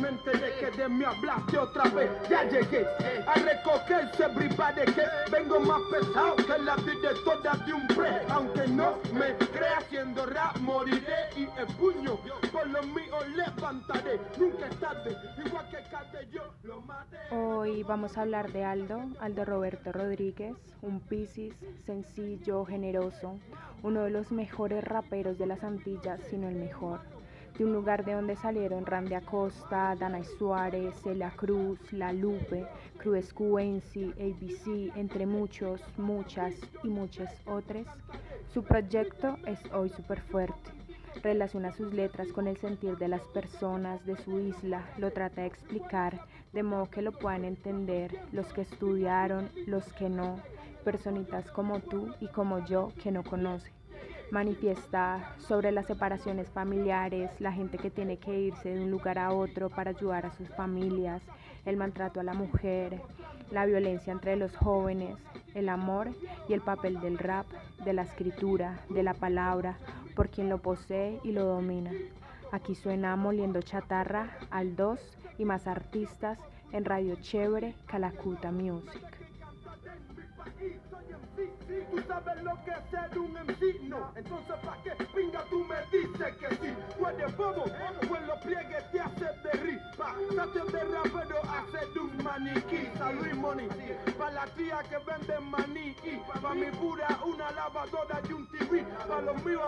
me enteré que de mí hablaste otra vez. Ya llegué a recogerse everybody que vengo más pesado que la toda de un pre. Aunque no me crea haciendo rap, moriré y el puño por lo mío levantaré. Nunca es tarde, igual que Cate yo lo maté. Hoy vamos a hablar de Aldo, Aldo Roberto Rodríguez, un piscis sencillo, generoso, uno de los mejores raperos de las Antillas, sino el mejor. De un lugar de donde salieron Randy Acosta, Danay Suárez, Celia Cruz, La Lupe, Cruz Cuenci, ABC, entre muchos, muchas y muchas otras. Su proyecto es hoy súper fuerte. Relaciona sus letras con el sentir de las personas de su isla, lo trata de explicar de modo que lo puedan entender los que estudiaron, los que no, personitas como tú y como yo que no conocen. Manifiesta sobre las separaciones familiares, la gente que tiene que irse de un lugar a otro para ayudar a sus familias, el maltrato a la mujer, la violencia entre los jóvenes, el amor y el papel del rap, de la escritura, de la palabra, por quien lo posee y lo domina. Aquí suena Moliendo Chatarra al 2 y más artistas en Radio Chévere Calacuta Music. Lo que es un MC. Entonces, ¿pa' qué pinga tú me dices que sí? Tú eres bobo, pues los pliegues te hace de Pásate de rapero a ser un maniquí. Salud money, pa' la tía que vende maní. Y pa' mi pura una lavadora y un TV. Pa' los míos